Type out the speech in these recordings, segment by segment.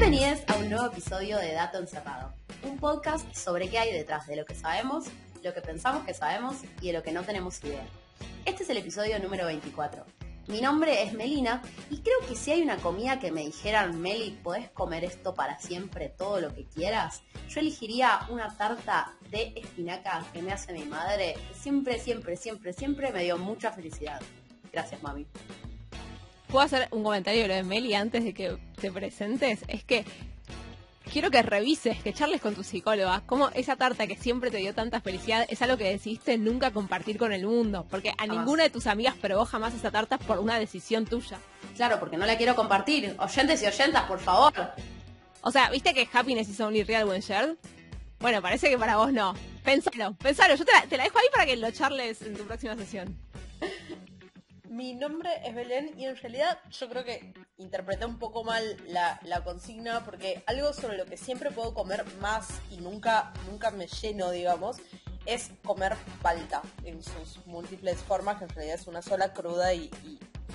Bienvenidos a un nuevo episodio de Dato Encerrado, un podcast sobre qué hay detrás de lo que sabemos, lo que pensamos que sabemos y de lo que no tenemos idea. Este es el episodio número 24. Mi nombre es Melina y creo que si hay una comida que me dijeran, Meli, podés comer esto para siempre, todo lo que quieras, yo elegiría una tarta de espinaca que me hace mi madre, siempre, siempre, siempre, siempre me dio mucha felicidad. Gracias, mami. ¿Puedo hacer un comentario de lo de Meli antes de que te presentes? Es que quiero que revises, que charles con tu psicóloga, cómo esa tarta que siempre te dio tanta felicidad es algo que decidiste nunca compartir con el mundo, porque a ninguna de tus amigas probó jamás esa tarta por una decisión tuya. Claro, porque no la quiero compartir. Oyentes y oyentas, por favor. O sea, ¿viste que happiness is only real when shared? Bueno, parece que para vos no. Pensalo, pensalo. Yo te la, te la dejo ahí para que lo charles en tu próxima sesión. Mi nombre es Belén y en realidad yo creo que interpreté un poco mal la, consigna porque algo sobre lo que siempre puedo comer más y nunca, nunca me lleno, digamos, es comer palta en sus múltiples formas, que en realidad es una sola cruda y,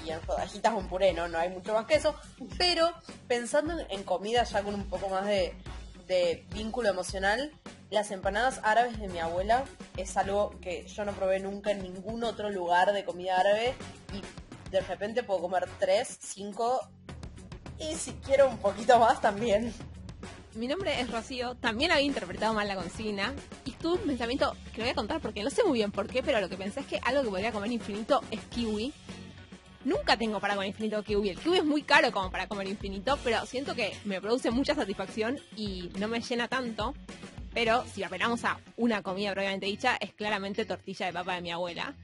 en rodajitas o en puré, ¿no? No hay mucho más que eso. Pero pensando en, comida ya con un poco más de vínculo emocional, las empanadas árabes de mi abuela es algo que yo no probé nunca en ningún otro lugar de comida árabe y de repente puedo comer tres, cinco y si quiero un poquito más también. Mi nombre es Rocío, también había interpretado mal la consigna y tuve un pensamiento que lo voy a contar porque no sé muy bien por qué, pero lo que pensé es que algo que podría comer infinito es kiwi. Nunca tengo para comer infinito kiwi. El kiwi es muy caro como para comer infinito, pero siento que me produce mucha satisfacción y no me llena tanto. Pero si apelamos a una comida previamente dicha, es claramente tortilla de papa de mi abuela.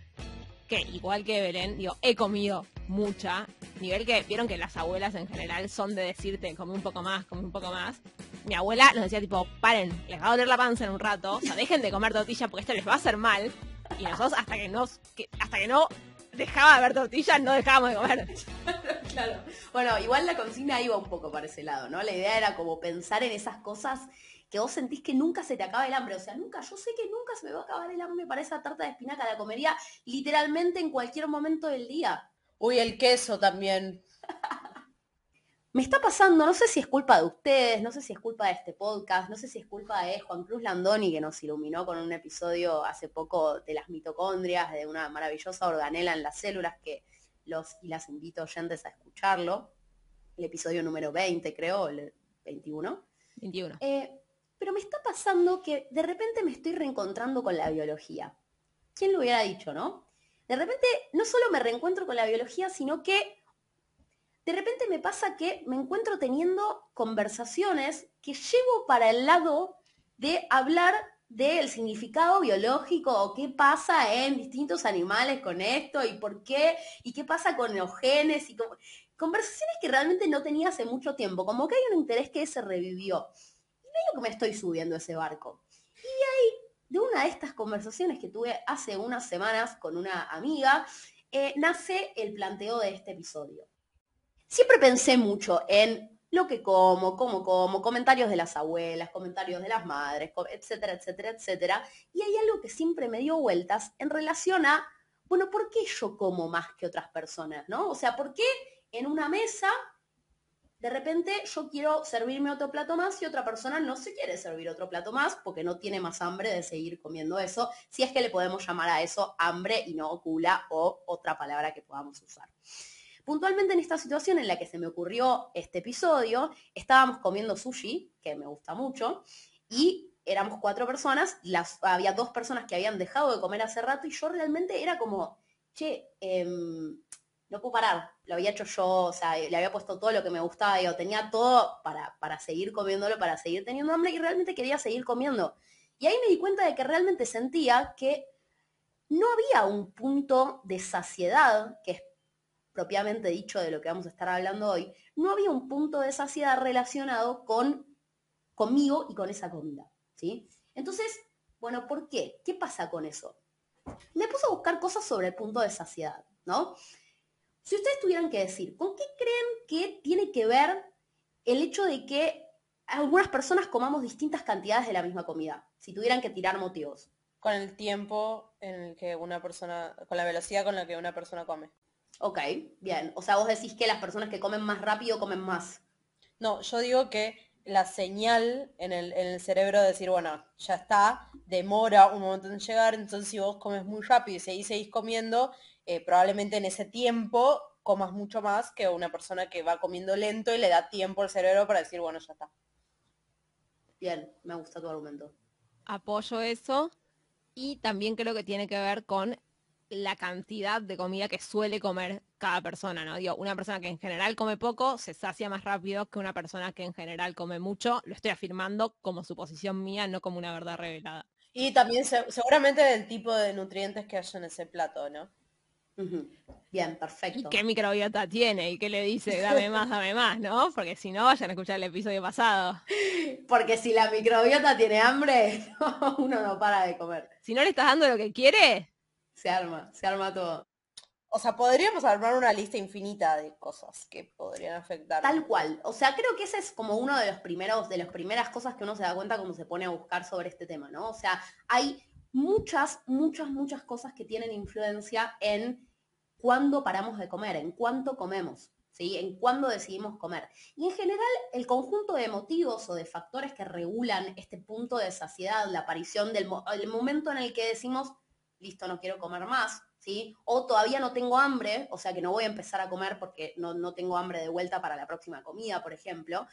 Que igual que Belén, digo, he comido mucha. Nivel que vieron que las abuelas en general son de decirte, come un poco más, come un poco más. Mi abuela nos decía tipo, paren, les va a doler la panza en un rato, o sea, dejen de comer tortilla porque esto les va a hacer mal. Y nosotros hasta que no, hasta que no dejaba de haber tortilla, no dejábamos de comer. Claro. Bueno, igual la consigna iba un poco para ese lado, ¿no? La idea era como pensar en esas cosas que vos sentís que nunca se te acaba el hambre. O sea, nunca, yo sé que nunca se me va a acabar el hambre para esa tarta de espinaca. La comería literalmente en cualquier momento del día. Uy, el queso también. Me está pasando, no sé si es culpa de ustedes, no sé si es culpa de este podcast, no sé si es culpa de Juan Cruz Landoni que nos iluminó con un episodio hace poco de las mitocondrias, de una maravillosa organela en las células que los y las invito oyentes a escucharlo. El episodio número 20, creo, el 21. 21. Eh, pero me está pasando que de repente me estoy reencontrando con la biología. ¿Quién lo hubiera dicho, no? De repente no solo me reencuentro con la biología, sino que de repente me pasa que me encuentro teniendo conversaciones que llevo para el lado de hablar del significado biológico o qué pasa en distintos animales con esto y por qué y qué pasa con los genes y conversaciones que realmente no tenía hace mucho tiempo, como que hay un interés que se revivió medio que me estoy subiendo ese barco. Y ahí, de una de estas conversaciones que tuve hace unas semanas con una amiga, eh, nace el planteo de este episodio. Siempre pensé mucho en lo que como, cómo como, comentarios de las abuelas, comentarios de las madres, etcétera, etcétera, etcétera. Y hay algo que siempre me dio vueltas en relación a, bueno, ¿por qué yo como más que otras personas? ¿No? O sea, ¿por qué en una mesa de repente yo quiero servirme otro plato más y otra persona no se quiere servir otro plato más porque no tiene más hambre de seguir comiendo eso, si es que le podemos llamar a eso hambre y no gula o otra palabra que podamos usar. Puntualmente en esta situación en la que se me ocurrió este episodio, estábamos comiendo sushi, que me gusta mucho, y éramos cuatro personas, las, había dos personas que habían dejado de comer hace rato y yo realmente era como, che, em, no puedo parar, lo había hecho yo, o sea, le había puesto todo lo que me gustaba, digo, tenía todo para, para seguir comiéndolo, para seguir teniendo hambre y realmente quería seguir comiendo. Y ahí me di cuenta de que realmente sentía que no había un punto de saciedad, que es propiamente dicho de lo que vamos a estar hablando hoy, no había un punto de saciedad relacionado con conmigo y con esa comida, ¿sí? Entonces, bueno, ¿por qué? ¿Qué pasa con eso? Me puse a buscar cosas sobre el punto de saciedad, ¿no? Si ustedes tuvieran que decir, ¿con qué creen que tiene que ver el hecho de que algunas personas comamos distintas cantidades de la misma comida? Si tuvieran que tirar motivos. Con el tiempo en el que una persona, con la velocidad con la que una persona come. Ok, bien. O sea, vos decís que las personas que comen más rápido comen más. No, yo digo que la señal en el, en el cerebro de decir, bueno, ya está, demora un momento en llegar, entonces si vos comes muy rápido y seguís, seguís comiendo, eh, probablemente en ese tiempo comas mucho más que una persona que va comiendo lento y le da tiempo al cerebro para decir, bueno, ya está. Bien, me gusta tu argumento. Apoyo eso. Y también creo que tiene que ver con la cantidad de comida que suele comer cada persona, ¿no? Digo, una persona que en general come poco se sacia más rápido que una persona que en general come mucho. Lo estoy afirmando como suposición mía, no como una verdad revelada. Y también seguramente del tipo de nutrientes que hay en ese plato, ¿no? Bien, perfecto. ¿Y qué microbiota tiene? ¿Y qué le dice? Dame más, dame más, ¿no? Porque si no, vayan a escuchar el episodio pasado. Porque si la microbiota tiene hambre, uno no para de comer. Si no le estás dando lo que quiere, se arma, se arma todo. O sea, podríamos armar una lista infinita de cosas que podrían afectar. Tal cual. O sea, creo que ese es como uno de los primeros, de las primeras cosas que uno se da cuenta cuando se pone a buscar sobre este tema, ¿no? O sea, hay muchas, muchas, muchas cosas que tienen influencia en cuándo paramos de comer, en cuánto comemos, ¿sí? En cuándo decidimos comer. Y en general, el conjunto de motivos o de factores que regulan este punto de saciedad, la aparición del momento en el que decimos, listo, no quiero comer más, ¿sí? O todavía no tengo hambre, o sea que no voy a empezar a comer porque no, no tengo hambre de vuelta para la próxima comida, por ejemplo,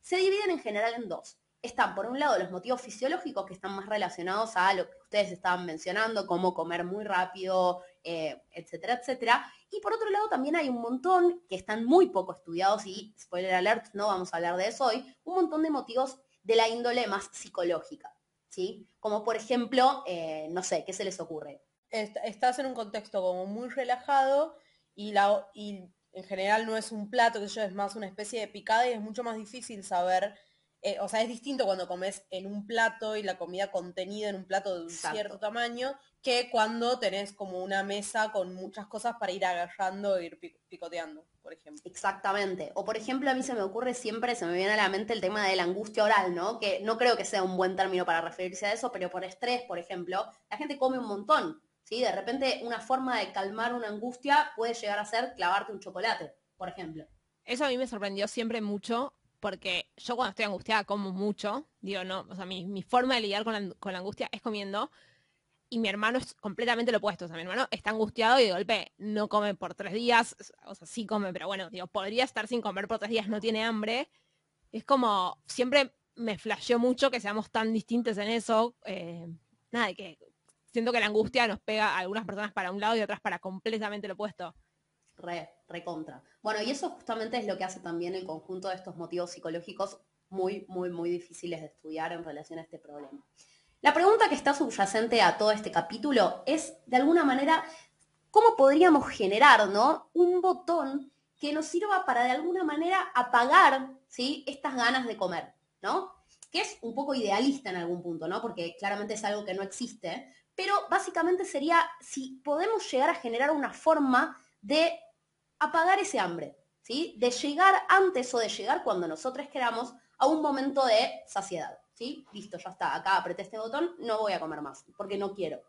se dividen en general en dos están, por un lado, los motivos fisiológicos que están más relacionados a lo que ustedes estaban mencionando, como comer muy rápido, eh, etcétera, etcétera. Y por otro lado, también hay un montón que están muy poco estudiados y, spoiler alert, no vamos a hablar de eso hoy, un montón de motivos de la índole más psicológica, ¿sí? Como por ejemplo, eh, no sé, ¿qué se les ocurre? Estás en un contexto como muy relajado y, la, y en general no es un plato, que yo es más una especie de picada y es mucho más difícil saber eh, o sea, es distinto cuando comes en un plato y la comida contenida en un plato de un cierto tamaño que cuando tenés como una mesa con muchas cosas para ir agarrando e ir picoteando, por ejemplo. Exactamente. O por ejemplo, a mí se me ocurre siempre, se me viene a la mente el tema de la angustia oral, ¿no? Que no creo que sea un buen término para referirse a eso, pero por estrés, por ejemplo, la gente come un montón, ¿sí? De repente una forma de calmar una angustia puede llegar a ser clavarte un chocolate, por ejemplo. Eso a mí me sorprendió siempre mucho porque yo cuando estoy angustiada como mucho, digo, no, o sea, mi, forma de lidiar con la, angustia es comiendo, y mi hermano es completamente lo opuesto, o sea, mi hermano está angustiado y de golpe no come por tres días, o sea, sí come, pero bueno, digo, podría estar sin comer por tres días, no tiene hambre, es como, siempre me flasheó mucho que seamos tan distintos en eso, eh, nada, que siento que la angustia nos pega a algunas personas para un lado y otras para completamente lo opuesto re, recontra. Bueno, y eso justamente es lo que hace también el conjunto de estos motivos psicológicos muy, muy, muy difíciles de estudiar en relación a este problema. La pregunta que está subyacente a todo este capítulo es, de alguna manera, ¿cómo podríamos generar ¿no? un botón que nos sirva para de alguna manera apagar ¿sí? estas ganas de comer? ¿no? Que es un poco idealista en algún punto, ¿no? Porque claramente es algo que no existe, pero básicamente sería si podemos llegar a generar una forma de apagar ese hambre, ¿sí? De llegar antes o de llegar cuando nosotros queramos a un momento de saciedad, ¿sí? Listo, ya está, acá apreté este botón, no voy a comer más, porque no quiero.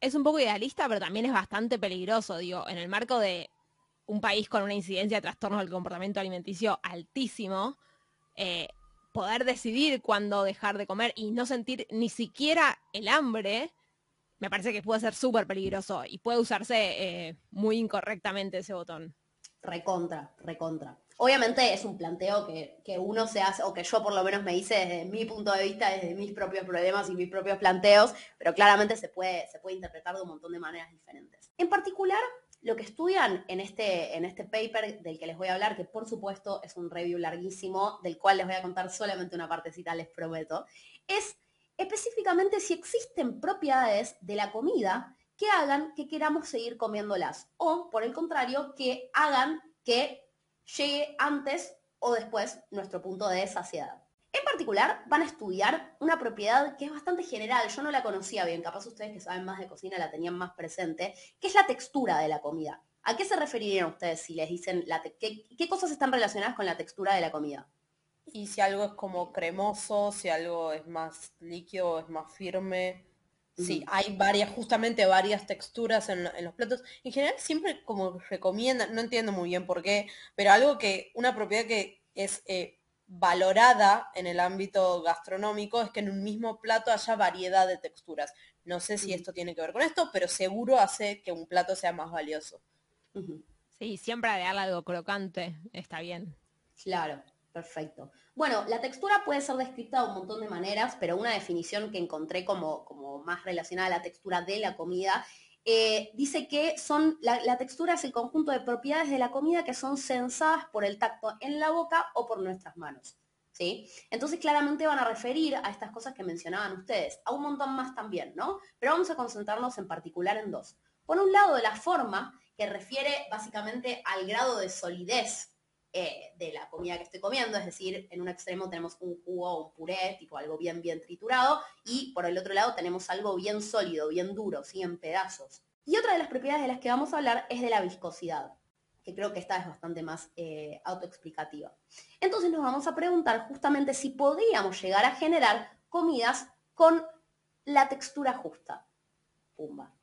Es un poco idealista, pero también es bastante peligroso, digo, en el marco de un país con una incidencia de trastornos del comportamiento alimenticio altísimo, eh, poder decidir cuándo dejar de comer y no sentir ni siquiera el hambre, me parece que puede ser súper peligroso y puede usarse eh, muy incorrectamente ese botón. Recontra, recontra. Obviamente es un planteo que, uno se hace, o que yo por lo menos me hice desde mi punto de vista, desde mis propios problemas y mis propios planteos, pero claramente se puede, se puede interpretar de un montón de maneras diferentes. En particular, lo que estudian en este, en este paper del que les voy a hablar, que por supuesto es un review larguísimo, del cual les voy a contar solamente una partecita, les prometo, es específicamente si existen propiedades de la comida que hagan que queramos seguir comiéndolas o, por el contrario, que hagan que llegue antes o después nuestro punto de saciedad. En particular, van a estudiar una propiedad que es bastante general, yo no la conocía bien, capaz ustedes que saben más de cocina la tenían más presente, que es la textura de la comida. ¿A qué se referirían ustedes si les dicen qué cosas están relacionadas con la textura de la comida? Y si algo es como cremoso, si algo es más líquido, es más firme. Sí, hay varias, justamente varias texturas en, los platos. En general siempre como recomiendan, no entiendo muy bien por qué, pero algo que, una propiedad que es eh, valorada en el ámbito gastronómico es que en un mismo plato haya variedad de texturas. No sé si esto tiene que ver con esto, pero seguro hace que un plato sea más valioso. Sí, siempre agregarle algo crocante está bien. Claro, perfecto. Bueno, la textura puede ser descrita de un montón de maneras, pero una definición que encontré como, como más relacionada a la textura de la comida, eh, dice que son, la, la textura es el conjunto de propiedades de la comida que son sensadas por el tacto en la boca o por nuestras manos. ¿Sí? Entonces claramente van a referir a estas cosas que mencionaban ustedes, a un montón más también, ¿no? Pero vamos a concentrarnos en particular en dos. Por un lado, la forma, que refiere básicamente al grado de solidez eh, de la comida que estoy comiendo, es decir, en un extremo tenemos un jugo o un puré, tipo algo bien, bien triturado, y por el otro lado tenemos algo bien sólido, bien duro, ¿sí? en pedazos. Y otra de las propiedades de las que vamos a hablar es de la viscosidad, que creo que esta es bastante más eh, autoexplicativa. Entonces nos vamos a preguntar justamente si podríamos llegar a generar comidas con la textura justa. Pumba.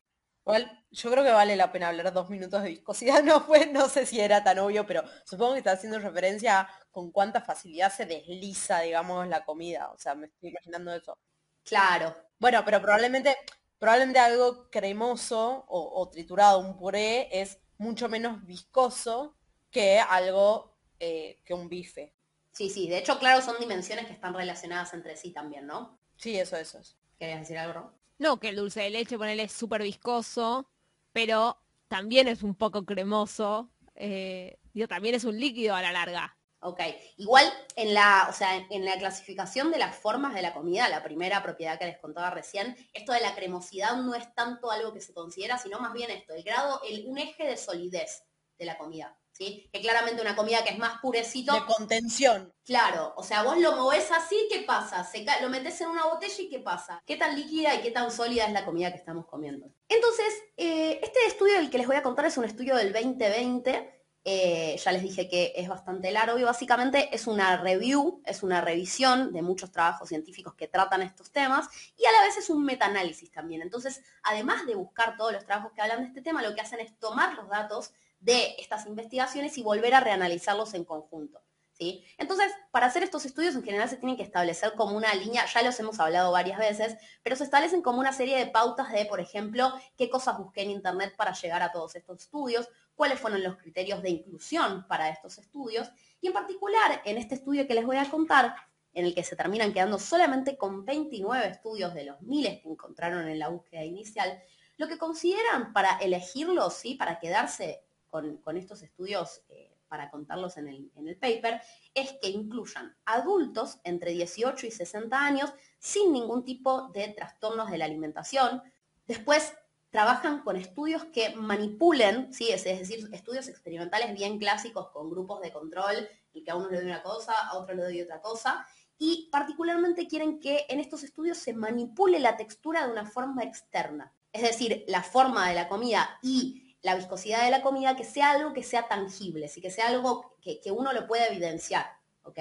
Igual, yo creo que vale la pena hablar dos minutos de viscosidad. No fue, no sé si era tan obvio, pero supongo que está haciendo referencia a con cuánta facilidad se desliza, digamos, la comida. O sea, me estoy imaginando eso. Claro, Bueno, pero probablemente, probablemente algo cremoso o, o triturado, un puré, es mucho menos viscoso que algo eh, que un bife. sí, sí. De hecho, claro, son dimensiones que están relacionadas entre sí también, ¿no? Sí, eso, eso es. ¿Querías decir algo? No, que el dulce de leche, ponele, es súper viscoso, pero también es un poco cremoso. eh, también es un líquido a la larga. Ok. Igual en la, o sea, en la clasificación de las formas de la comida, la primera propiedad que les contaba recién, esto de la cremosidad no es tanto algo que se considera, sino más bien esto, el grado, el, un eje de solidez de la comida. ¿Sí? Que claramente una comida que es más purecito, De contención. Claro, o sea, vos lo movés así, ¿qué pasa? Se lo metés en una botella y ¿qué pasa? ¿Qué tan líquida y qué tan sólida es la comida que estamos comiendo? Entonces, eh, este estudio del que les voy a contar es un estudio del 2020. eh, ya les dije que es bastante largo y básicamente es una review, es una revisión de muchos trabajos científicos que tratan estos temas y a la vez es un metaanálisis también. Entonces, además de buscar todos los trabajos que hablan de este tema, lo que hacen es tomar los datos de estas investigaciones y volver a reanalizarlos en conjunto. ¿sí? Entonces, para hacer estos estudios en general se tienen que establecer como una línea, ya los hemos hablado varias veces, pero se establecen como una serie de pautas de, por ejemplo, qué cosas busqué en Internet para llegar a todos estos estudios, cuáles fueron los criterios de inclusión para estos estudios, y en particular en este estudio que les voy a contar, en el que se terminan quedando solamente con 29 estudios de los miles que encontraron en la búsqueda inicial, lo que consideran para elegirlos, ¿sí? para quedarse con, estos estudios, eh, para contarlos en el, en el paper, es que incluyan adultos entre 18 y 60 años sin ningún tipo de trastornos de la alimentación. Después trabajan con estudios que manipulen, ¿sí? es, decir, estudios experimentales bien clásicos con grupos de control, el que a uno le doy una cosa, a otro le doy otra cosa, y particularmente quieren que en estos estudios se manipule la textura de una forma externa. Es decir, la forma de la comida y la viscosidad de la comida que sea algo que sea tangible, sí, que sea algo que, que uno lo pueda evidenciar, ¿ok?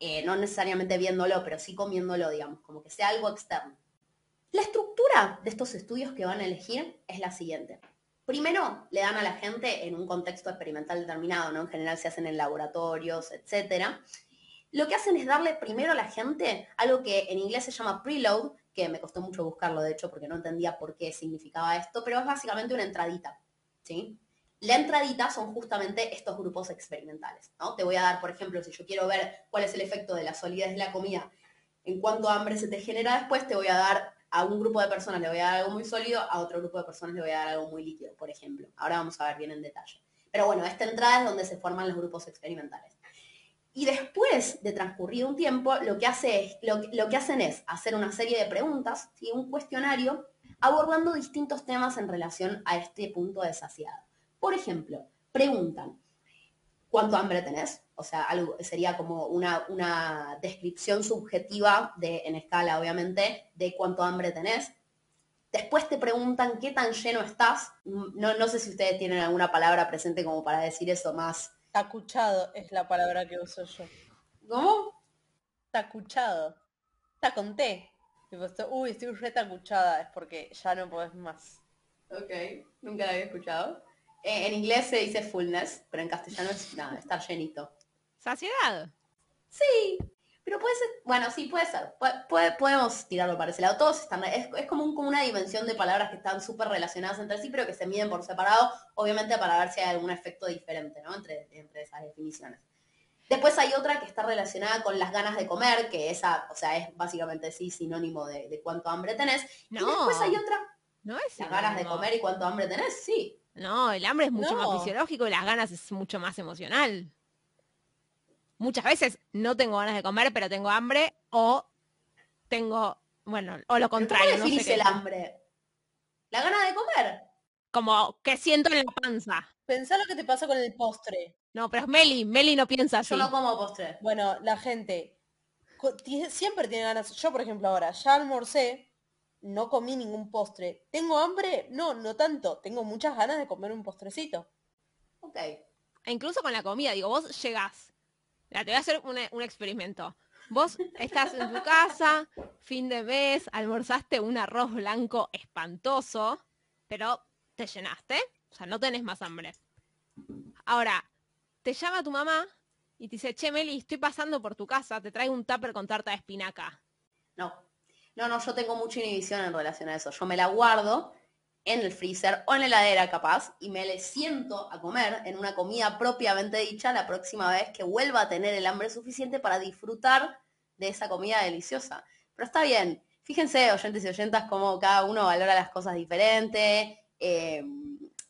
Eh, no necesariamente viéndolo, pero sí comiéndolo, digamos, como que sea algo externo. La estructura de estos estudios que van a elegir es la siguiente. Primero, le dan a la gente en un contexto experimental determinado, ¿no? En general se hacen en laboratorios, etcétera. Lo que hacen es darle primero a la gente algo que en inglés se llama preload, que me costó mucho buscarlo, de hecho, porque no entendía por qué significaba esto, pero es básicamente una entradita, ¿sí? La entradita son justamente estos grupos experimentales, ¿no? Te voy a dar, por ejemplo, si yo quiero ver cuál es el efecto de la solidez de la comida en cuánto hambre se te genera después, te voy a dar a un grupo de personas le voy a dar algo muy sólido, a otro grupo de personas le voy a dar algo muy líquido, por ejemplo. Ahora vamos a ver bien en detalle. Pero bueno, esta entrada es donde se forman los grupos experimentales. Y después de transcurrido un tiempo, lo que, hace es, lo, lo que hacen es hacer una serie de preguntas, ¿sí? un cuestionario, abordando distintos temas en relación a este punto de saciedad. Por ejemplo, preguntan, ¿cuánto hambre tenés? O sea, algo, sería como una, una descripción subjetiva, de, en escala obviamente, de cuánto hambre tenés. Después te preguntan qué tan lleno estás. No, no sé si ustedes tienen alguna palabra presente como para decir eso más. Tacuchado es la palabra que uso yo. ¿Cómo? Tacuchado. Está con T. Tipo, estoy- uy, estoy re tacuchada. Es porque ya no podés más. Ok, nunca la había escuchado. Eh, en inglés se dice fullness, pero en castellano es nada, estar llenito. Saciedad. Sí, pero puede ser, bueno, sí, puede ser. Pu- puede- podemos tirarlo para ese lado. Todos están, es, es como, un- como una dimensión de palabras que están súper relacionadas entre sí, pero que se miden por separado, obviamente para ver si hay algún efecto diferente, ¿no? Entre, entre esas definiciones. Después hay otra que está relacionada con las ganas de comer, que esa, o sea, es básicamente sí sinónimo de, de cuánto hambre tenés. Y No. después hay otra, No es las ganas de comer y cuánto hambre tenés, sí. No, el hambre es mucho No. más fisiológico y las ganas es mucho más emocional. Muchas veces no tengo ganas de comer, pero tengo hambre o tengo, bueno, o lo ¿Pero ¿Cómo contrario, no sé definís qué. el hambre? ¿La gana de comer? Como que siento en la panza. Pensá lo que te pasa con el postre. No, pero es Meli, Meli no piensa así. Yo no como postre. Bueno, la gente siempre tiene ganas. Yo, por ejemplo, ahora ya almorcé, no comí ningún postre. ¿Tengo hambre? No, no tanto. Tengo muchas ganas de comer un postrecito. Ok. E incluso con la comida, digo, vos llegás. Te voy a hacer un, un experimento. Vos estás en tu casa, fin de mes, almorzaste un arroz blanco espantoso, pero te llenaste, o sea, no tenés más hambre. Ahora, te llama tu mamá y te dice, che, Meli, estoy pasando por tu casa, te traigo un tupper con tarta de espinaca. No. No, no, yo tengo mucha inhibición en relación a eso. Yo me la guardo en el freezer o en la heladera capaz y me le siento a comer en una comida propiamente dicha la próxima vez que vuelva a tener el hambre suficiente para disfrutar de esa comida deliciosa. Pero está bien. Fíjense, oyentes y oyentas, cómo cada uno valora las cosas diferente. Eh,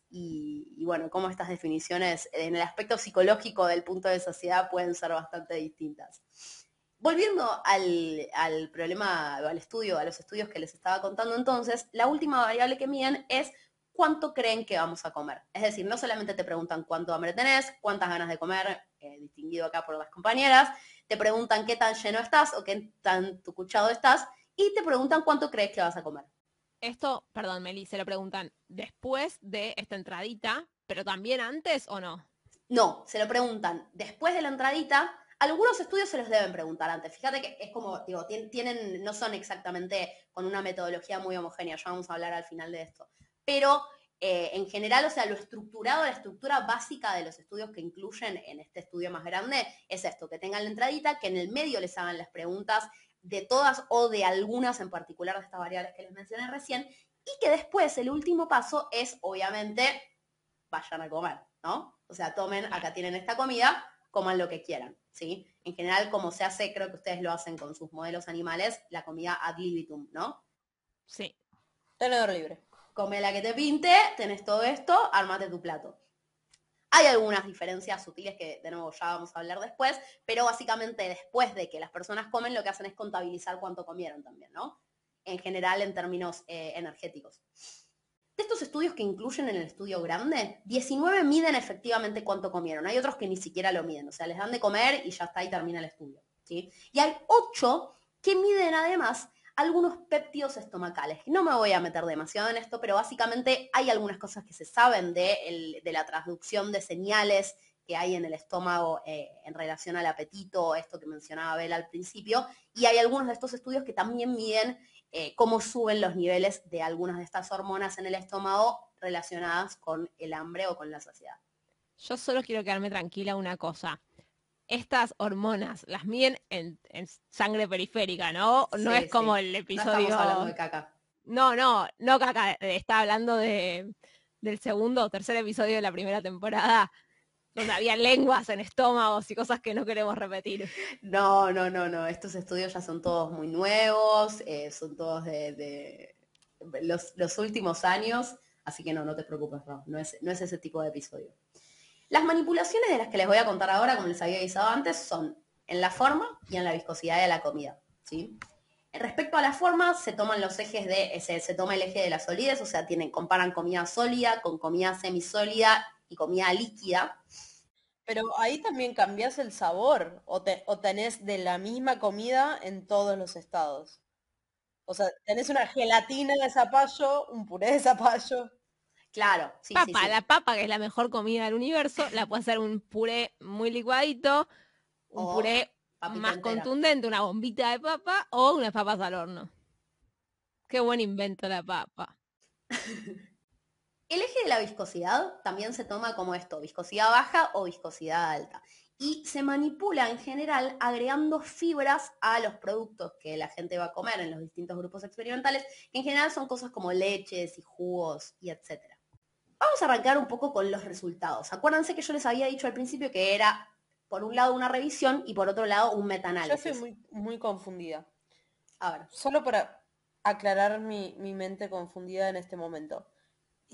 y, bueno, cómo estas definiciones en el aspecto psicológico del punto de sociedad pueden ser bastante distintas. Volviendo al, al problema, al estudio, a los estudios que les estaba contando entonces, la última variable que miden es cuánto creen que vamos a comer. Es decir, no solamente te preguntan cuánto hambre tenés, cuántas ganas de comer, eh, distinguido acá por las compañeras, te preguntan qué tan lleno estás o qué tan tucuchado estás, y te preguntan cuánto crees que vas a comer. Esto, perdón, Meli, se lo preguntan después de esta entradita, pero también antes o no. No, se lo preguntan después de la entradita. Algunos estudios se los deben preguntar antes. Fíjate que es como, digo, tien- tienen, no son exactamente con una metodología muy homogénea, ya vamos a hablar al final de esto. Pero eh, en general, o sea, lo estructurado, la estructura básica de los estudios que incluyen en este estudio más grande es esto, que tengan la entradita, que en el medio les hagan las preguntas de todas o de algunas en particular de estas variables que les mencioné recién, y que después el último paso es, obviamente, vayan a comer, ¿no? O sea, tomen, acá tienen esta comida, coman lo que quieran, ¿sí? En general, como se hace, creo que ustedes lo hacen con sus modelos animales, la comida ad libitum, ¿no? Sí. Tenedor libre. Come la que te pinte, tenés todo esto, armate tu plato. Hay algunas diferencias sutiles que de nuevo ya vamos a hablar después, pero básicamente después de que las personas comen lo que hacen es contabilizar cuánto comieron también, ¿no? En general en términos eh, energéticos. De estos estudios que incluyen en el estudio grande, 19 miden efectivamente cuánto comieron. Hay otros que ni siquiera lo miden, o sea, les dan de comer y ya está y termina el estudio. ¿sí? Y hay 8 que miden además algunos péptidos estomacales. No me voy a meter demasiado en esto, pero básicamente hay algunas cosas que se saben de, la traducción de señales que hay en el estómago eh, en relación al apetito, esto que mencionaba Bel al principio, y hay algunos de estos estudios que también miden eh, cómo suben los niveles de algunas de estas hormonas en el estómago relacionadas con el hambre o con la saciedad. Yo solo quiero quedarme tranquila una cosa. Estas hormonas las miden en, en sangre periférica, ¿no? No Sí, es como sí. el No episodio. estamos hablando de caca. No, no, no, caca. eh, Está hablando de, del segundo o tercer episodio de la primera temporada, donde había lenguas en estómagos y cosas que no queremos repetir. No, no, no, no. Estos estudios ya son todos muy nuevos, eh, son todos de, de los, los últimos años, así que no, no te preocupes, Ro, no es, no es ese tipo de episodio. Las manipulaciones de las que les voy a contar ahora, como les había avisado antes, son en la forma y en la viscosidad de la comida. ¿sí? Respecto a la forma, se toman los ejes de, se, se toma el eje de la solidez, o sea, tienen, comparan comida sólida con comida semisólida y comida líquida. Pero ahí también cambias el sabor o, te- o tenés de la misma comida en todos los estados. O sea, tenés una gelatina de zapallo, un puré de zapallo. Claro, sí, papa, sí, sí. la papa, que es la mejor comida del universo, la puede hacer un puré muy licuadito, un O puré más entera. contundente, una bombita de papa o unas papas al horno. Qué buen invento la papa. El eje de la viscosidad también se toma como esto, viscosidad baja o viscosidad alta. Y se manipula en general agregando fibras a los productos que la gente va a comer en los distintos grupos experimentales, que en general son cosas como leches y jugos y etcétera. Vamos a arrancar un poco con los resultados. Acuérdense que yo les había dicho al principio que era, por un lado, una revisión y por otro lado, un metaanálisis. Yo estoy muy, muy confundida. A ver. Solo para aclarar mi, mi mente confundida en este momento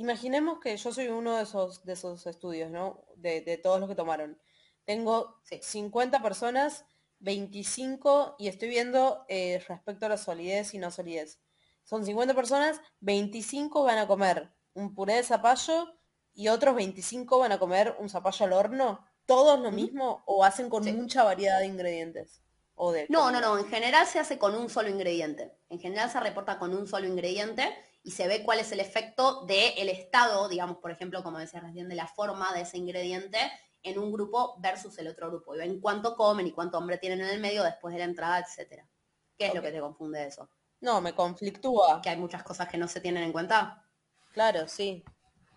imaginemos que yo soy uno de esos, de esos estudios, ¿no? De, todos los que tomaron. Tengo 50 personas, 25, y estoy viendo eh, respecto a la solidez y no solidez. Son 50 personas, 25 van a comer un puré de zapallo y otros 25 van a comer un zapallo al horno. ¿Todos lo mismo o hacen con mucha variedad de ingredientes? O de no, no, no. En general se hace con un solo ingrediente. En general se reporta con un solo ingrediente y se ve cuál es el efecto del estado, digamos, por ejemplo, como decía recién, de la forma de ese ingrediente en un grupo versus el otro grupo. Y ven cuánto comen y cuánto hambre tienen en el medio después de la entrada, etcétera. ¿Qué es lo que te confunde de eso? No, me conflictúa. Que hay muchas cosas que no se tienen en cuenta. Claro, sí.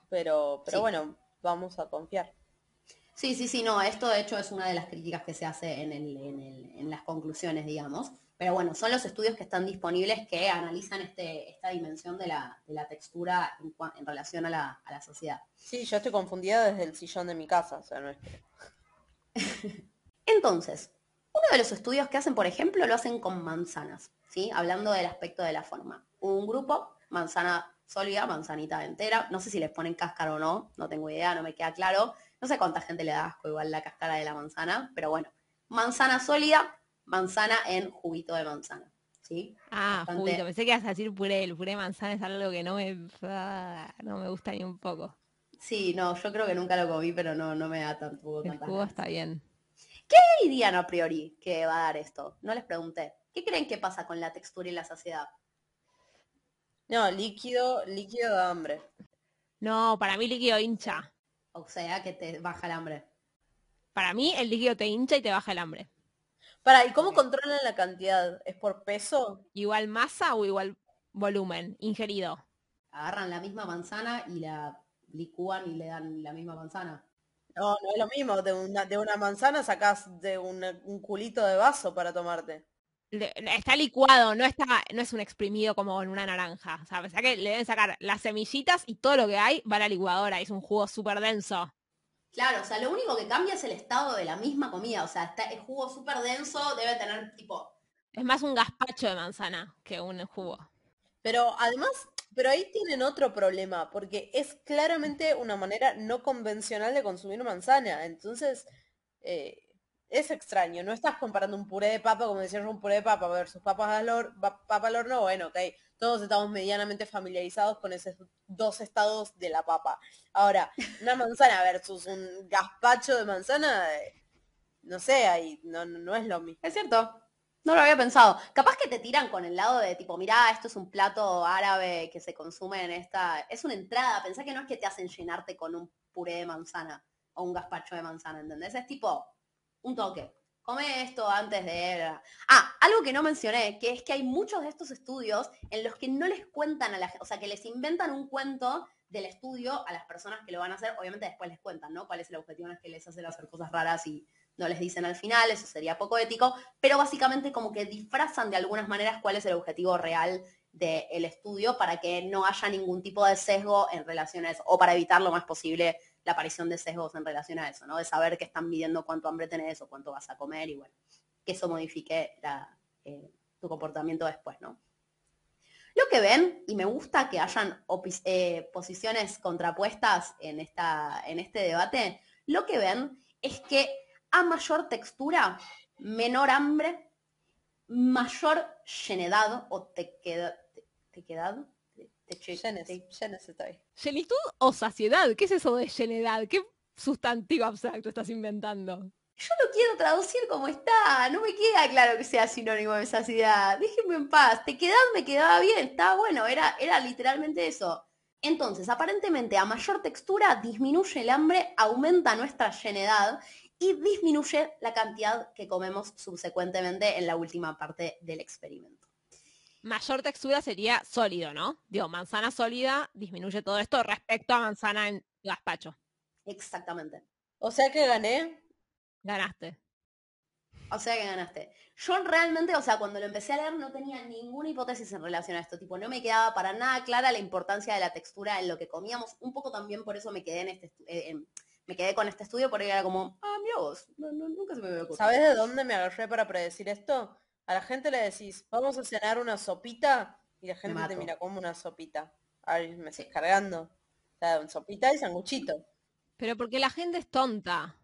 Pero, pero bueno, vamos a confiar. Sí, sí, sí, no, esto de hecho es una de las críticas que se hace en, en las conclusiones, digamos. Pero bueno, son los estudios que están disponibles que analizan este, esta dimensión de la, textura en, relación a la, sociedad. Sí, yo estoy confundida desde el sillón de mi casa, o sea, no es Entonces, uno de los estudios que hacen, por ejemplo, lo hacen con manzanas, ¿sí? Hablando del aspecto de la forma. Un grupo, manzana sólida, manzanita entera, no sé si les ponen cáscara o no, no tengo idea, no me queda claro. No sé cuánta gente le da asco igual la cáscara de la manzana, pero bueno, manzana sólida, manzana en juguito de manzana. ¿sí? Ah, juguito. Pensé que ibas a decir puré. El puré de manzana es algo que no me, ah, no me gusta ni un poco. Sí, no, yo creo que nunca lo comí, pero no, no me da tanto. El jugo está bien. ¿Qué dirían a priori que va a dar esto? No les pregunté. ¿Qué creen que pasa con la textura y la saciedad? No, líquido, líquido de hambre. No, para mí líquido hincha. O sea, que te baja el hambre. Para mí el líquido te hincha y te baja el hambre. Para, ¿y cómo controlan la cantidad? ¿Es por peso? ¿Igual masa o igual volumen ingerido? Agarran la misma manzana y la licúan y le dan la misma manzana. No, no es lo mismo. De una, de una manzana sacás de un, culito de vaso para tomarte. Está licuado, no está, no es un exprimido como en una naranja. O sea, que le deben sacar las semillitas y todo lo que hay va a la licuadora. Es un jugo súper denso. Claro, o sea, lo único que cambia es el estado de la misma comida. O sea, está, el jugo súper denso debe tener tipo. Es más un gazpacho de manzana que un jugo. Pero además, pero ahí tienen otro problema, porque es claramente una manera no convencional de consumir manzana. Entonces, eh, es extraño. No estás comparando un puré de papa, como decías, un puré de papa versus papas al, papa al horno. Bueno, ok, todos estamos medianamente familiarizados con esos dos estados de la papa. Ahora, una manzana versus un gazpacho de manzana, eh, no sé, ahí no, no es lo mismo. Es cierto, no lo había pensado. Capaz que te tiran con el lado de tipo, mirá, esto es un plato árabe que se consume en esta. Es una entrada. Pensá que no es que te hacen llenarte con un puré de manzana o un gazpacho de manzana, ¿entendés? Es tipo un toque. Come esto antes de... Ah, algo que no mencioné, que es que hay muchos de estos estudios en los que no les cuentan a la gente, o sea, que les inventan un cuento del estudio a las personas que lo van a hacer, obviamente después les cuentan, ¿no? Cuál es el objetivo, no es que les hacen hacer cosas raras y no les dicen al final, eso sería poco ético, pero básicamente como que disfrazan de algunas maneras cuál es el objetivo real del estudio para que no haya ningún tipo de sesgo en eso, o para evitar lo más posible la aparición de sesgos en relación a eso, ¿no? De saber que están midiendo cuánto hambre tenés o cuánto vas a comer y bueno, que eso modifique eh, tu comportamiento después, ¿no? Lo que ven, y me gusta que hayan eh, posiciones contrapuestas en, esta, en este debate, lo que ven es que a mayor textura, menor hambre, mayor llenedad o tequedad, tequedad, ¿Llenitud o saciedad? ¿Qué es eso de llenedad? ¿Qué sustantivo abstracto estás inventando? Yo lo quiero traducir como está, no me queda claro que sea sinónimo de saciedad. Déjenme en paz. Te quedás, me quedaba bien, estaba bueno, era, era literalmente eso. Entonces, aparentemente, a mayor textura disminuye el hambre, aumenta nuestra llenedad y disminuye la cantidad que comemos subsecuentemente en la última parte del experimento. Mayor textura sería sólido, ¿no? Digo, manzana sólida disminuye todo esto respecto a manzana en gazpacho. Exactamente. O sea que gané. Ganaste. O sea que ganaste. Yo realmente, o sea, cuando lo empecé a leer no tenía ninguna hipótesis en relación a esto. Tipo, no me quedaba para nada clara la importancia de la textura en lo que comíamos. Un poco también por eso me quedé en este eh, en- me quedé con este estudio porque era como, ah, mira vos, no, no, nunca se me había ocurrido. ¿Sabes de dónde me agarré para predecir esto? A la gente le decís, vamos a cenar una sopita y la gente te mira como una sopita. A ver, me estás cargando. O sea, sopita y sanguchito. Pero porque la gente es tonta.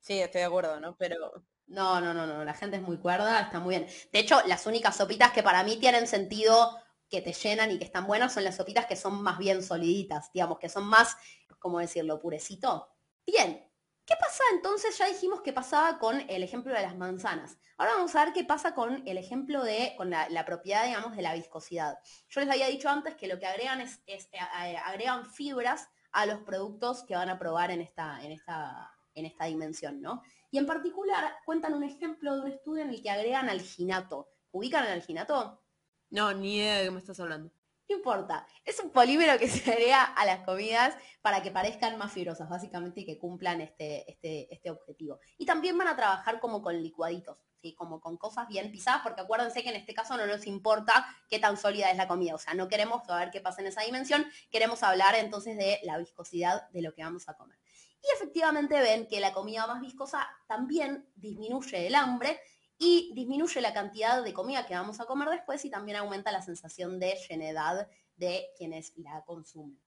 Sí, estoy de acuerdo, ¿no? Pero No, no, no, no, la gente es muy cuerda, está muy bien. De hecho, las únicas sopitas que para mí tienen sentido, que te llenan y que están buenas, son las sopitas que son más bien soliditas, digamos, que son más, ¿cómo decirlo?, purecito. Bien, ¿qué pasa entonces? Ya dijimos que pasaba con el ejemplo de las manzanas. Ahora vamos a ver qué pasa con el ejemplo de, con la, propiedad, digamos, de la viscosidad. Yo les había dicho antes que lo que agregan es, es, eh, eh, agregan fibras a los productos que van a probar en esta, en esta, en esta dimensión, ¿no? Y en particular cuentan un ejemplo de un estudio en el que agregan alginato. ¿Ubican el alginato? no, ni idea de qué me estás hablando. No importa. Es un polímero que se agrega a las comidas para que parezcan más fibrosas, básicamente, y que cumplan este, este, este objetivo. Y también van a trabajar como con licuaditos, ¿sí? como con cosas bien pisadas, porque acuérdense que en este caso no nos importa qué tan sólida es la comida. O sea, no queremos saber qué pasa en esa dimensión, queremos hablar entonces de la viscosidad de lo que vamos a comer. Y efectivamente ven que la comida más viscosa también disminuye el hambre y disminuye la cantidad de comida que vamos a comer después y también aumenta la sensación de llenedad de quienes la consumen.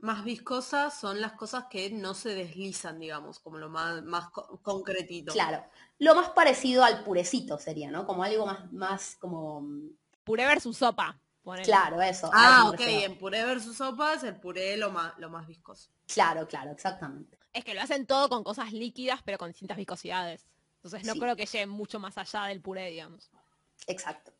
Más viscosas son las cosas que no se deslizan, digamos, como lo más, más co- concretito. Claro, lo más parecido al purecito sería, ¿no? Como algo más, más como... mm, Puré versus sopa. ponele. Claro, eso. Ah, ok, en puré versus sopas, el puré lo más, lo más viscoso. Claro, claro, exactamente. Es que lo hacen todo con cosas líquidas, pero con distintas viscosidades. Entonces no Sí. creo que llegue mucho más allá del puré, digamos. Exacto.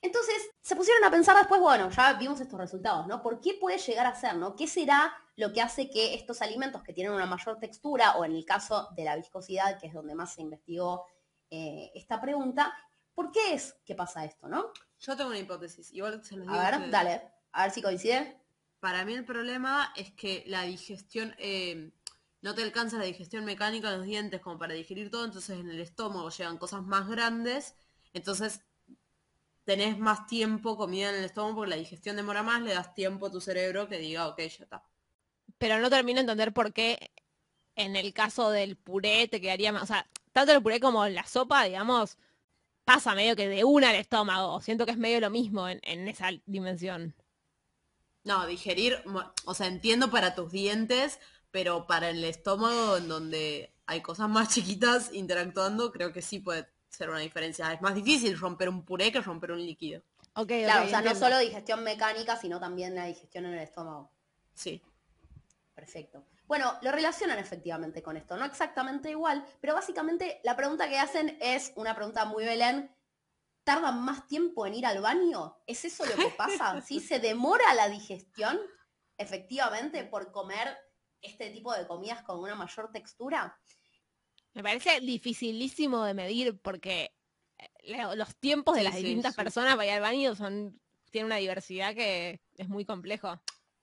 Entonces, se pusieron a pensar después, bueno, ya vimos estos resultados, ¿no? ¿Por qué puede llegar a ser, ¿no? ¿Qué será lo que hace que estos alimentos que tienen una mayor textura, o en el caso de la viscosidad, que es donde más se investigó eh, esta pregunta, ¿por qué es que pasa esto, no? Yo tengo una hipótesis, igual se los digo A a ver, ustedes. dale, a ver si coincide. Para mí el problema es que la digestión, eh, no te alcanza la digestión mecánica de los dientes como para digerir todo, entonces en el estómago llegan cosas más grandes, entonces tenés más tiempo comida en el estómago porque la digestión demora más, le das tiempo a tu cerebro que diga, ok, ya está. Pero no termino de entender por qué en el caso del puré te quedaría más. O sea, tanto el puré como la sopa, digamos, pasa medio que de una al estómago. Siento que es medio lo mismo en, en esa dimensión. No, digerir, o sea, entiendo para tus dientes, pero para el estómago en donde hay cosas más chiquitas interactuando, creo que sí puede ser una diferencia. Es más difícil romper un puré que romper un líquido. Ok, Claro, o sea, no solo digestión mecánica, sino también la digestión en el estómago. Sí. Perfecto. Bueno, lo relacionan efectivamente con esto, no exactamente igual, pero básicamente la pregunta que hacen es una pregunta muy Belén. ¿Tardan más tiempo en ir al baño? ¿Es eso lo que pasa? ¿Sí? ¿Se demora la digestión efectivamente por comer este tipo de comidas con una mayor textura? Me parece dificilísimo de medir porque eh, lo- los tiempos de Sí, las sí, distintas sí. personas para ir al baño son tiene una diversidad que es muy complejo.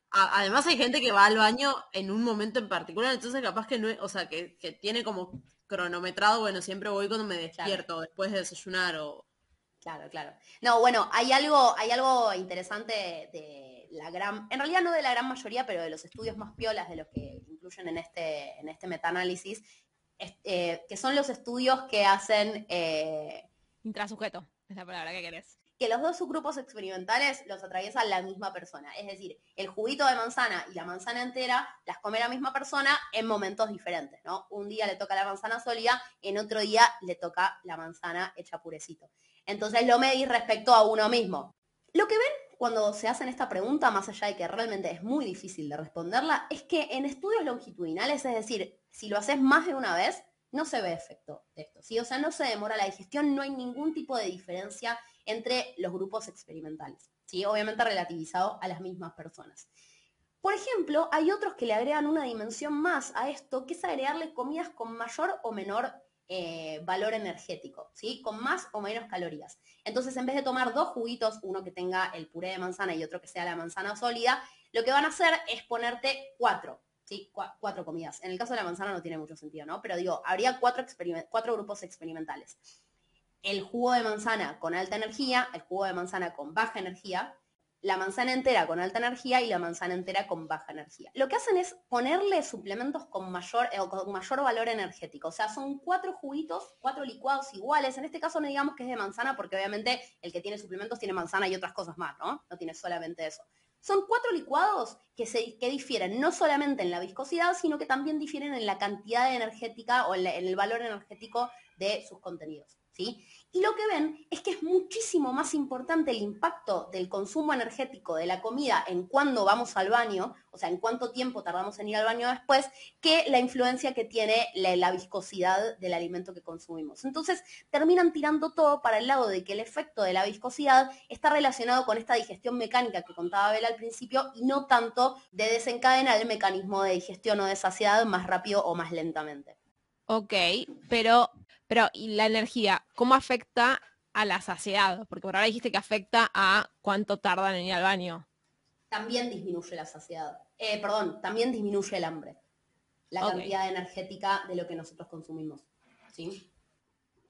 Además hay gente que va al baño en un momento en particular, entonces capaz que no, es- o sea, que, que tiene como cronometrado, bueno, siempre voy cuando me despierto, después de desayunar o... Claro, claro. No, bueno, hay algo, hay algo interesante de la gran, en realidad no de la gran mayoría, pero de los estudios más piolas de los que incluyen en este, en este metaanálisis, es- eh, que son los estudios que hacen eh, Intrasujeto, es la palabra que querés. que los dos subgrupos experimentales los atraviesa la misma persona. Es decir, el juguito de manzana y la manzana entera las come la misma persona en momentos diferentes, ¿no? Un día le toca la manzana sólida, en otro día le toca la manzana hecha purecito. Entonces lo medís respecto a uno mismo. Lo que ven cuando se hacen esta pregunta, más allá de que realmente es muy difícil de responderla, es que en estudios longitudinales, es decir, si lo haces más de una vez, no se ve efecto de esto. ¿sí? O sea, no se demora la digestión, no hay ningún tipo de diferencia entre los grupos experimentales. ¿sí? Obviamente relativizado a las mismas personas. Por ejemplo, hay otros que le agregan una dimensión más a esto, que es agregarle comidas con mayor o menor eh, valor energético, ¿sí? Con más o menos calorías. Entonces, en vez de tomar dos juguitos, uno que tenga el puré de manzana y otro que sea la manzana sólida, lo que van a hacer es ponerte cuatro, ¿sí? cuatro comidas. En el caso de la manzana no tiene mucho sentido, ¿no? Pero digo, habría cuatro, cuatro grupos experimentales. El jugo de manzana con alta energía, el jugo de manzana con baja energía, la manzana entera con alta energía y la manzana entera con baja energía. Lo que hacen es ponerle suplementos con mayor, eh, con mayor valor energético. O sea, son cuatro juguitos, cuatro licuados iguales. En este caso no digamos que es de manzana porque obviamente el que tiene suplementos tiene manzana y otras cosas más, ¿no? No tiene solamente eso. Son cuatro licuados que, se, que difieren no solamente en la viscosidad, sino que también difieren en la cantidad energética o en el valor energético de sus contenidos. Y lo que ven es que es muchísimo más importante el impacto del consumo energético de la comida en cuando vamos al baño, o sea, en cuánto tiempo tardamos en ir al baño después, que la influencia que tiene la, viscosidad del alimento que consumimos. Entonces, terminan tirando todo para el lado de que el efecto de la viscosidad está relacionado con esta digestión mecánica que contaba Bela al principio y no tanto de desencadenar el mecanismo de digestión o de saciedad más rápido o más lentamente. Ok, pero pero, ¿y la energía? ¿Cómo afecta a la saciedad? Porque por ahora dijiste que afecta a cuánto tardan en ir al baño. También disminuye la saciedad. Eh, perdón, también disminuye el hambre. La cantidad energética de lo que nosotros consumimos. ¿Sí?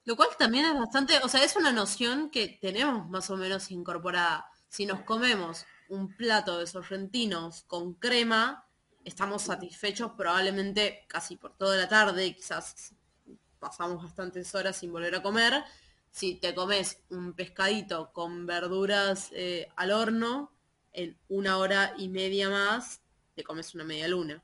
Lo cual también es bastante, o sea, es una noción que tenemos más o menos incorporada. Si nos comemos un plato de sorrentinos con crema, estamos satisfechos probablemente casi por toda la tarde, quizás pasamos bastantes horas sin volver a comer. Si te comes un pescadito con verduras eh, al horno, en una hora y media más te comes una media luna.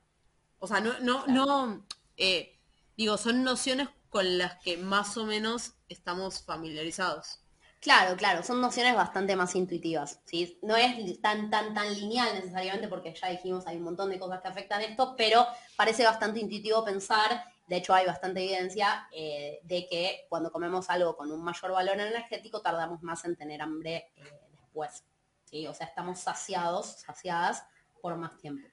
O sea, no, no, no, eh, digo, son nociones con las que más o menos estamos familiarizados. Claro, claro, son nociones bastante más intuitivas, ¿sí? No es tan, tan, tan lineal necesariamente porque ya dijimos hay un montón de cosas que afectan esto, pero parece bastante intuitivo pensar de hecho, hay bastante evidencia eh, de que cuando comemos algo con un mayor valor energético tardamos más en tener hambre eh, después. ¿sí? O sea, estamos saciados, saciadas por más tiempo.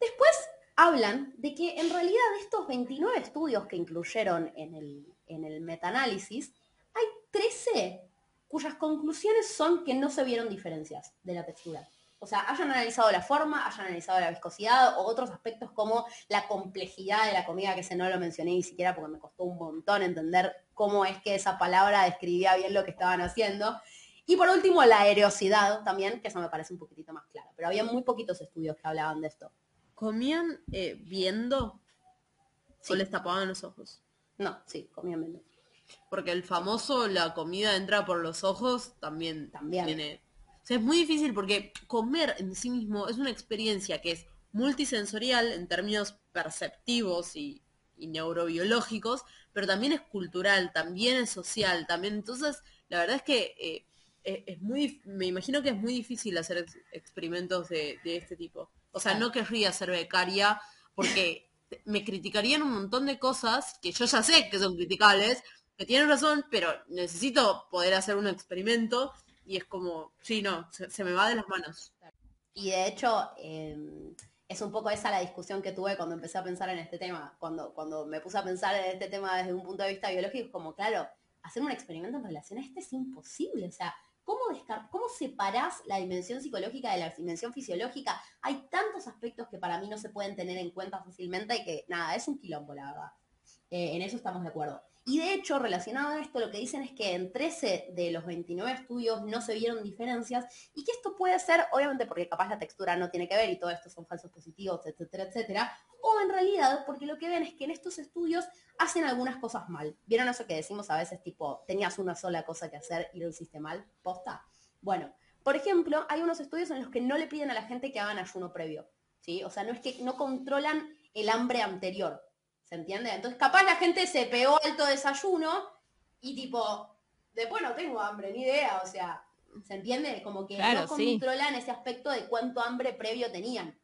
Después hablan de que en realidad de estos 29 estudios que incluyeron en el, en el metaanálisis, hay 13 cuyas conclusiones son que no se vieron diferencias de la textura o sea, hayan analizado la forma, hayan analizado la viscosidad o otros aspectos como la complejidad de la comida, que ese no lo mencioné ni siquiera porque me costó un montón entender cómo es que esa palabra describía bien lo que estaban haciendo. Y por último, la aerosidad también, que eso me parece un poquitito más claro. Pero había muy poquitos estudios que hablaban de esto. ¿Comían eh, viendo o les tapaban los ojos? No, sí, comían viendo. Porque el famoso la comida entra por los ojos también, también. tiene es muy difícil porque comer en sí mismo es una experiencia que es multisensorial en términos perceptivos y, neurobiológicos, pero también es cultural, también es social, también. Entonces, la verdad es que eh, es muy, me imagino que es muy difícil hacer experimentos de, este tipo. O sea, no querría ser becaria porque me criticarían un montón de cosas que yo ya sé que son criticables, que tienen razón, pero necesito poder hacer un experimento y es como, sí, no, se, me va de las manos. Y de hecho, em, es un poco esa la discusión que tuve cuando empecé a pensar en este tema, cuando, cuando me puse a pensar en este tema desde un punto de vista biológico, como claro, hacer un experimento en relación a este es imposible, o sea, ¿Cómo, ¿Cómo separás la dimensión psicológica de la dimensión fisiológica? Hay tantos aspectos que para mí no se pueden tener en cuenta fácilmente y que, nada, es un quilombo, la verdad. Eh, en eso estamos de acuerdo. Y de hecho, relacionado a esto, lo que dicen es que en 13 de los 29 estudios no se vieron diferencias y que esto puede ser, obviamente porque capaz la textura no tiene que ver y todo esto son falsos positivos, etcétera, etcétera, o en realidad porque lo que ven es que en estos estudios hacen algunas cosas mal. ¿Vieron eso que decimos a veces tipo, tenías una sola cosa que hacer y lo hiciste mal? ¿Posta? Bueno, por ejemplo, hay unos estudios en los que no le piden a la gente que hagan ayuno previo, ¿sí? O sea, no es que no controlan el hambre anterior, ¿Se entiende? Entonces capaz la gente se pegó alto desayuno y tipo, después no tengo hambre, ni idea, o sea, ¿se entiende? Como que no controlan ese aspecto de cuánto hambre previo tenían.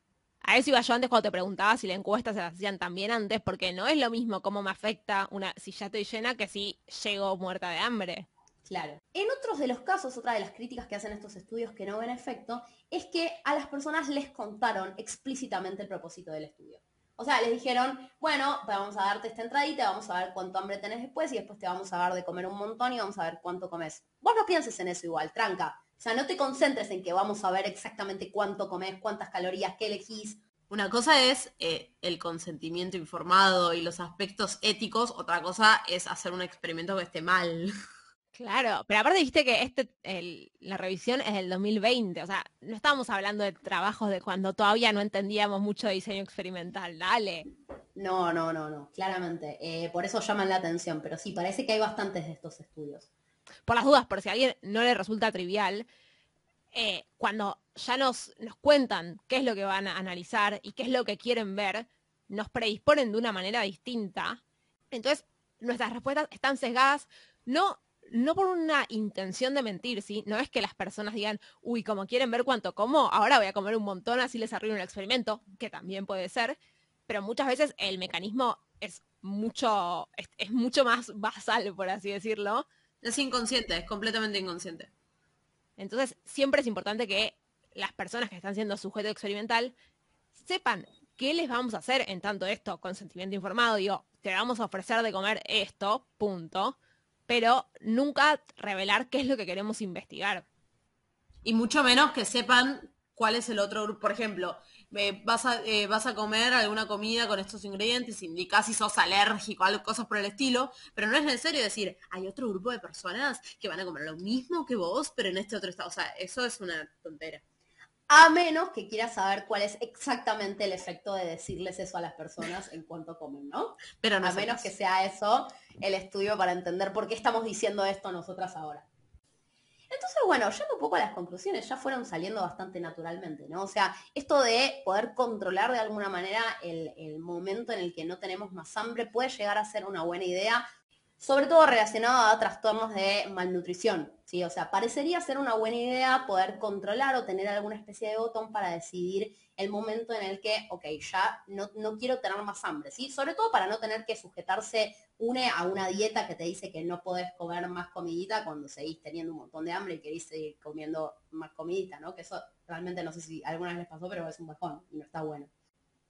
A eso iba yo antes cuando te preguntaba si la encuesta se la hacían también antes, porque no es lo mismo cómo me afecta una si ya estoy llena que si llego muerta de hambre. Claro. En otros de los casos, otra de las críticas que hacen estos estudios que no ven efecto, es que a las personas les contaron explícitamente el propósito del estudio. O sea, les dijeron, bueno, vamos a darte esta entradita, vamos a ver cuánto hambre tenés después y después te vamos a dar de comer un montón y vamos a ver cuánto comes. Vos no pienses en eso igual, tranca. O sea, no te concentres en que vamos a ver exactamente cuánto comes, cuántas calorías, qué elegís. Una cosa es eh, el consentimiento informado y los aspectos éticos, otra cosa es hacer un experimento que esté mal. Claro, pero aparte viste que este, el- la revisión es del 2020, o sea, no estábamos hablando de trabajos de cuando todavía no entendíamos mucho de diseño experimental, dale. No, no, no, no, claramente. Eh, por eso llaman la atención, pero sí, parece que hay bastantes de estos estudios. Por las dudas, por si a alguien no le resulta trivial, eh, cuando ya nos, nos cuentan qué es lo que van a analizar y qué es lo que quieren ver, nos predisponen de una manera distinta. Entonces, nuestras respuestas están sesgadas, no, no por una intención de mentir, ¿sí? No es que las personas digan, uy, como quieren ver cuánto como, ahora voy a comer un montón, así les arruino el experimento, que también puede ser, pero muchas veces el mecanismo es mucho, es, es mucho más basal, por así decirlo, Es inconsciente, es completamente inconsciente. entonces, siempre es importante que las personas que están siendo sujeto experimental sepan qué les vamos a hacer en tanto esto, consentimiento informado, digo, te vamos a ofrecer de comer esto, punto, pero nunca revelar qué es lo que queremos investigar. Y mucho menos que sepan cuál es el otro grupo. Por ejemplo, eh, vas, a, eh, vas a comer alguna comida con estos ingredientes, indicás si sos alérgico, algo, cosas por el estilo, pero no es necesario decir, hay otro grupo de personas que van a comer lo mismo que vos, pero en este otro estado. O sea, eso es una tontera. A menos que quieras saber cuál es exactamente el efecto de decirles eso a las personas en cuanto comen, ¿no? Pero no a menos que sea eso el estudio para entender por qué estamos diciendo esto nosotras ahora. Entonces, bueno, yendo un poco a las conclusiones, ya fueron saliendo bastante naturalmente, ¿no? O sea, esto de poder controlar de alguna manera el, el momento en el que no tenemos más hambre puede llegar a ser una buena idea, sobre todo relacionado a trastornos de malnutrición, ¿sí? O sea, parecería ser una buena idea poder controlar o tener alguna especie de botón para decidir el momento en el que, ok, ya no, no quiero tener más hambre, ¿sí? Sobre todo para no tener que sujetarse une a una dieta que te dice que no podés comer más comidita cuando seguís teniendo un montón de hambre y querés seguir comiendo más comidita, ¿no? Que eso realmente no sé si alguna vez les pasó, pero es un bajón y no está bueno.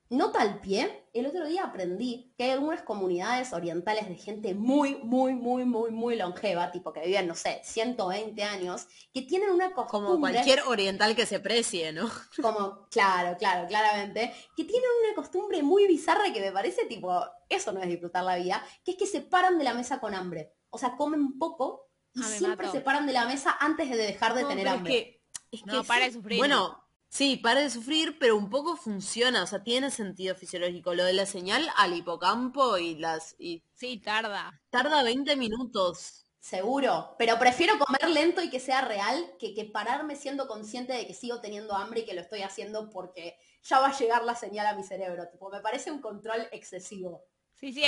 Nota al pie, el otro día aprendí que hay algunas comunidades orientales de gente muy, muy, muy, muy, muy longeva, tipo que viven, no sé, 120 años, que tienen una costumbre... Como cualquier oriental que se precie, ¿no? Como, claro, claro, claramente, que tienen una costumbre muy bizarra que me parece tipo, eso no es disfrutar la vida, que es que se paran de la mesa con hambre. O sea, comen poco y Ah, siempre mato. se paran de la mesa antes de dejar de No, tener pero es hambre. que- es No, que para sí. de sufrir. Bueno, sí, para de sufrir, pero un poco funciona, o sea, tiene sentido fisiológico. Lo de la señal al hipocampo y las y Sí, tarda. tarda 20 minutos. Seguro, pero prefiero comer lento y que sea real que, que pararme siendo consciente de que sigo teniendo hambre y que lo estoy haciendo porque ya va a llegar la señal a mi cerebro. Tipo, me parece un control excesivo. Sí, sí,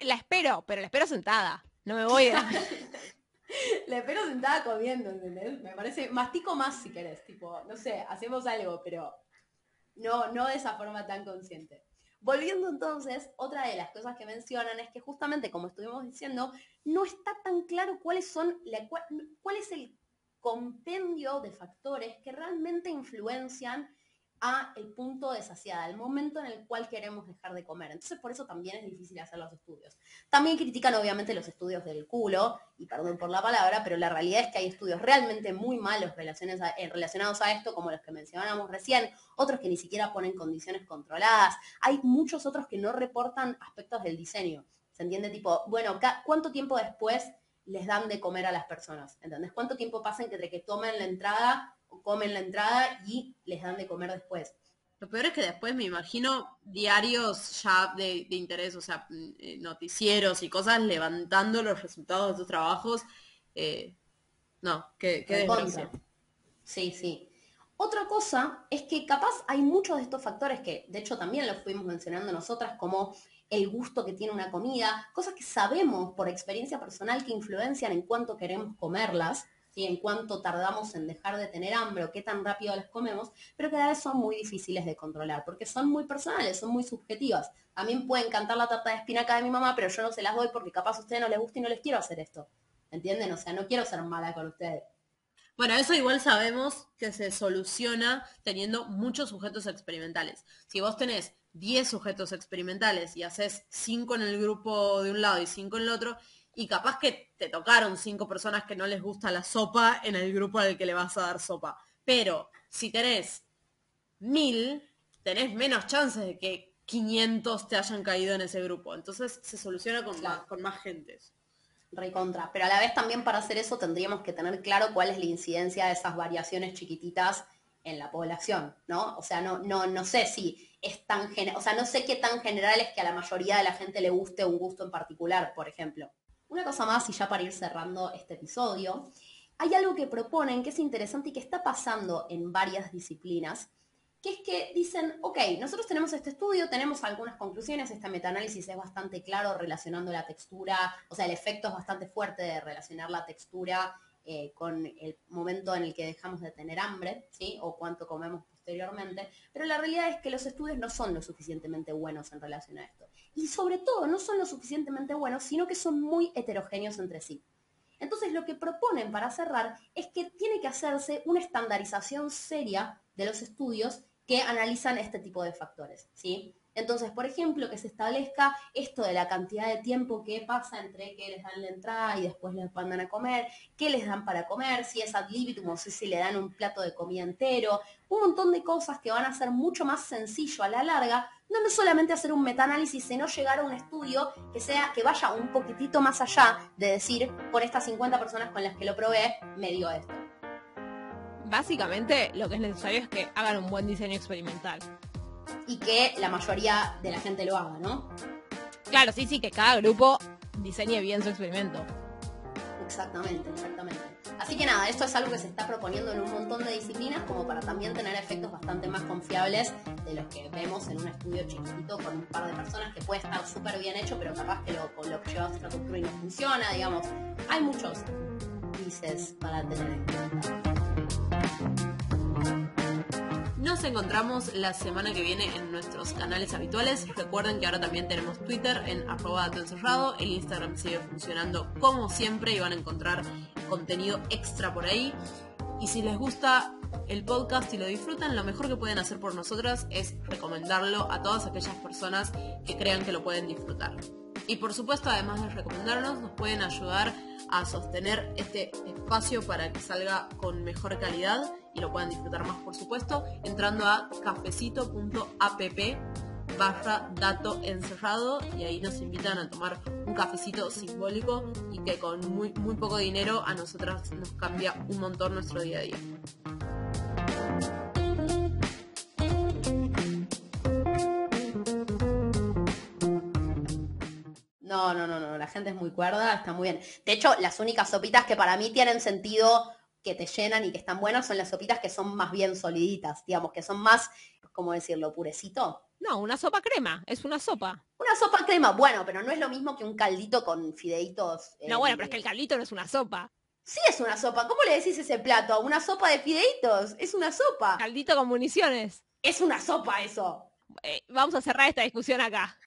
la espero, pero la espero sentada. No me voy a... Le espero sentada comiendo, ¿entendés? Me parece, mastico más si querés, tipo, no sé, hacemos algo, pero no, no de esa forma tan consciente. Volviendo entonces, otra de las cosas que mencionan es que justamente, como estuvimos diciendo, no está tan claro cuáles son, la- cuál, cuál es el compendio de factores que realmente influencian a el punto de saciedad, el momento en el cual queremos dejar de comer. Entonces, por eso también es difícil hacer los estudios. También critican obviamente los estudios del culo, y perdón por la palabra, pero la realidad es que hay estudios realmente muy malos eh, relacionados a esto, como los que mencionábamos recién, otros que ni siquiera ponen condiciones controladas, hay muchos otros que no reportan aspectos del diseño. ¿Se entiende? Tipo, bueno, ¿cuánto tiempo después les dan de comer a las personas? ¿Entendés? ¿Cuánto tiempo pasa entre que tomen la entrada comen la entrada y les dan de comer después? Lo peor es que después me imagino diarios ya de, de interés, o sea, mm, eh, noticieros y cosas levantando los resultados de tus trabajos. Eh, no, desgracia. contra. Sí, sí. Otra cosa es que capaz hay muchos de estos factores que, de hecho, también los fuimos mencionando nosotras, como el gusto que tiene una comida, cosas que sabemos por experiencia personal que influencian en cuánto queremos comerlas, ¿sí? en cuánto tardamos en dejar de tener hambre o qué tan rápido las comemos, pero que a veces son muy difíciles de controlar, porque son muy personales, son muy subjetivas. A mí me puede encantar la tarta de espinaca de mi mamá, pero yo no se las doy porque capaz a ustedes no les gusta y no les quiero hacer esto. ¿Entienden? O sea, no quiero ser mala con ustedes. Bueno, eso igual sabemos que se soluciona teniendo muchos sujetos experimentales. Si vos tenés 10 sujetos experimentales y haces 5 en el grupo de un lado y 5 en el otro, y capaz que te tocaron 5 personas que no les gusta la sopa en el grupo al que le vas a dar sopa. Pero si tenés 1000, tenés menos chances de que 500 te hayan caído en ese grupo. Entonces se soluciona con, Claro. más, con más gentes. recontra. Pero a la vez también para hacer eso tendríamos que tener claro cuál es la incidencia de esas variaciones chiquititas en la población, ¿no? O sea, no, no, no sé si es tan general, o sea, no sé qué tan general es que a la mayoría de la gente le guste un gusto en particular, por ejemplo. Una cosa más, y ya para ir cerrando este episodio, hay algo que proponen que es interesante y que está pasando en varias disciplinas, que es que dicen, ok, nosotros tenemos este estudio, tenemos algunas conclusiones, este metaanálisis es bastante claro relacionando la textura, o sea, el efecto es bastante fuerte de relacionar la textura eh, con el momento en el que dejamos de tener hambre, ¿sí? O cuánto comemos posteriormente, pero la realidad es que los estudios no son lo suficientemente buenos en relación a esto. Y sobre todo, no son lo suficientemente buenos, sino que son muy heterogéneos entre sí. Entonces lo que proponen para cerrar es que tiene que hacerse una estandarización seria de los estudios que analizan este tipo de factores, ¿sí? Entonces, por ejemplo, que se establezca esto de la cantidad de tiempo que pasa entre que les dan la entrada y después les mandan a comer, qué les dan para comer, si es ad libitum o si se le dan un plato de comida entero, un montón de cosas que van a ser mucho más sencillo a la larga, no, no solamente hacer un metaanálisis, sino llegar a un estudio que sea, que vaya un poquitito más allá de decir, con estas 50 personas con las que lo probé, me dio esto. Básicamente lo que es necesario es que hagan un buen diseño experimental. Y que la mayoría de la gente lo haga, ¿no? Claro, sí, sí, que cada grupo diseñe bien su experimento. Exactamente, exactamente. Así que nada, esto es algo que se está proponiendo en un montón de disciplinas como para también tener efectos bastante más confiables de los que vemos en un estudio chiquitito con un par de personas que puede estar súper bien hecho, pero capaz que lo, con lo que lleva otra cultura y no funciona, digamos. Hay muchos dices para tener en cuenta. Nos encontramos la semana que viene en nuestros canales habituales. Recuerden que ahora también tenemos Twitter en arroba encerrado. El Instagram sigue funcionando como siempre y van a encontrar contenido extra por ahí. Y si les gusta el podcast y lo disfrutan, lo mejor que pueden hacer por nosotras es recomendarlo a todas aquellas personas que crean que lo pueden disfrutar. Y por supuesto, además de recomendarnos, nos pueden ayudar a sostener este espacio para que salga con mejor calidad y lo puedan disfrutar más, por supuesto, entrando a cafecito.app barra dato encerrado y ahí nos invitan a tomar un cafecito simbólico y que con muy, muy poco dinero a nosotras nos cambia un montón nuestro día a día. No, no, no, no, la gente es muy cuerda, está muy bien. De hecho, las únicas sopitas que para mí tienen sentido que te llenan y que están buenas son las sopitas que son más bien soliditas, digamos, que son más, ¿cómo decirlo?, purecito. No, una sopa crema, es una sopa. Una sopa crema, bueno, pero no es lo mismo que un caldito con fideitos. No, eh, bueno, pero es que el caldito no es una sopa. Sí es una sopa, ¿cómo le decís ese plato? ¿Una sopa de fideitos? Es una sopa. Caldito con municiones. Es una sopa eso. Eh, vamos a cerrar esta discusión acá.